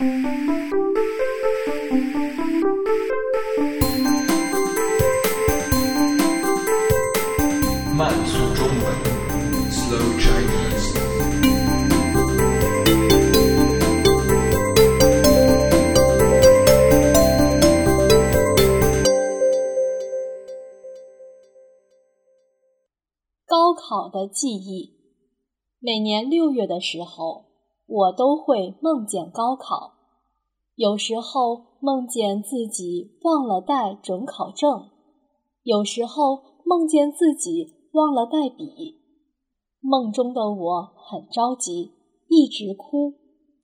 慢速中文，Slow Chinese。高考的记忆，每年六月的时候，我都会梦见高考。有时候梦见自己忘了带准考证，有时候梦见自己忘了带笔。梦中的我很着急，一直哭，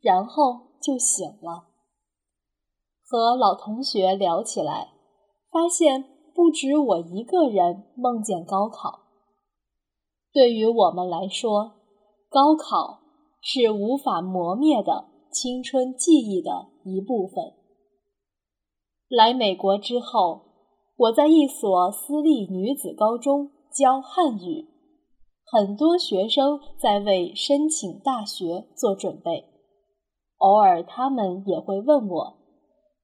然后就醒了。和老同学聊起来，发现不止我一个人梦见高考。对于我们来说，高考是无法磨灭的青春记忆的一部分。来美国之后，我在一所私立女子高中教汉语，很多学生在为申请大学做准备。偶尔，他们也会问我：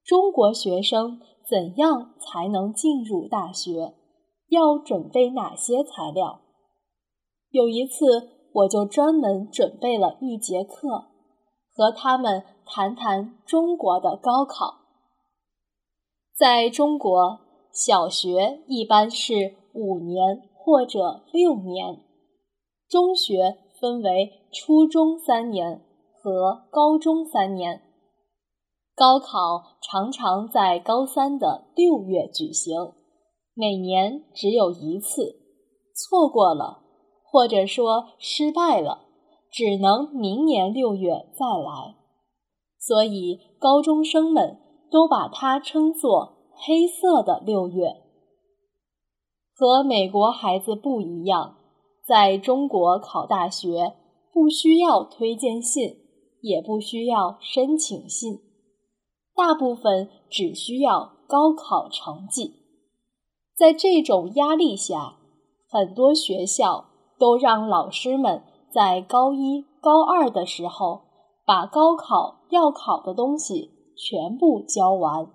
中国学生怎样才能进入大学？要准备哪些材料？有一次，我就专门准备了一节课，和他们谈谈中国的高考。在中国，小学一般是五年或者六年，中学分为初中三年和高中三年，高考常常在高三的六月举行，每年只有一次，错过了。或者说失败了，只能明年六月再来。所以高中生们都把它称作“黑色的六月”。和美国孩子不一样，在中国考大学不需要推荐信，也不需要申请信，大部分只需要高考成绩。在这种压力下，很多学校。都让老师们在高一、高二的时候把高考要考的东西全部教完。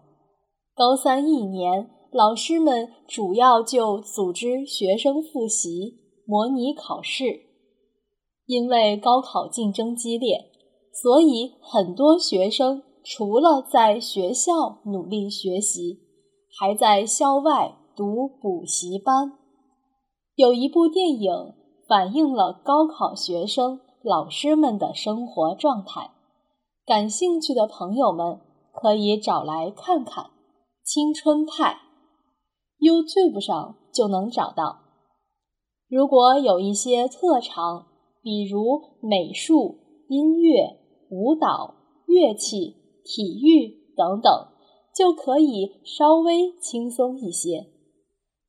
高三一年，老师们主要就组织学生复习、模拟考试。因为高考竞争激烈，所以很多学生除了在学校努力学习，还在校外读补习班。有一部电影。反映了高考学生老师们的生活状态。感兴趣的朋友们可以找来看看，《青春派》YouTube 上就能找到。如果有一些特长，比如美术、音乐、舞蹈、乐器、体育等等，就可以稍微轻松一些。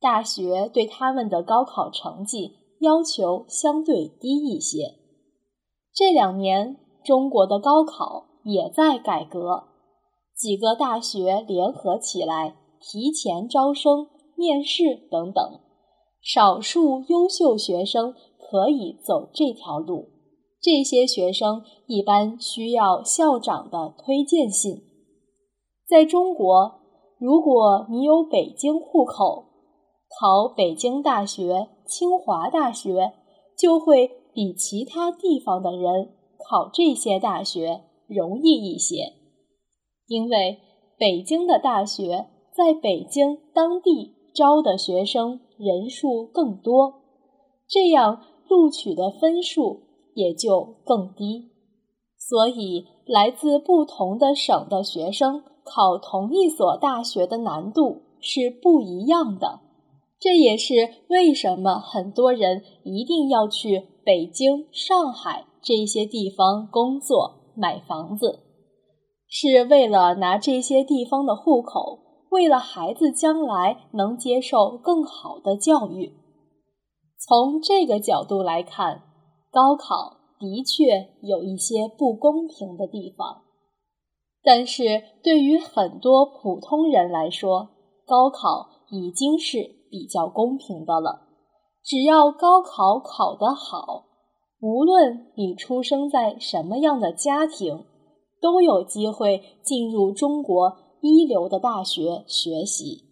大学对他们的高考成绩。要求相对低一些。这两年，中国的高考也在改革，几个大学联合起来提前招生、面试等等。少数优秀学生可以走这条路，这些学生一般需要校长的推荐信。在中国，如果你有北京户口，考北京大学。清华大学就会比其他地方的人考这些大学容易一些，因为北京的大学在北京当地招的学生人数更多，这样录取的分数也就更低，所以来自不同的省的学生考同一所大学的难度是不一样的。这也是为什么很多人一定要去北京、上海这些地方工作、买房子，是为了拿这些地方的户口，为了孩子将来能接受更好的教育。从这个角度来看，高考的确有一些不公平的地方，但是对于很多普通人来说，高考已经是。比较公平的了，只要高考考得好，无论你出生在什么样的家庭，都有机会进入中国一流的大学学习。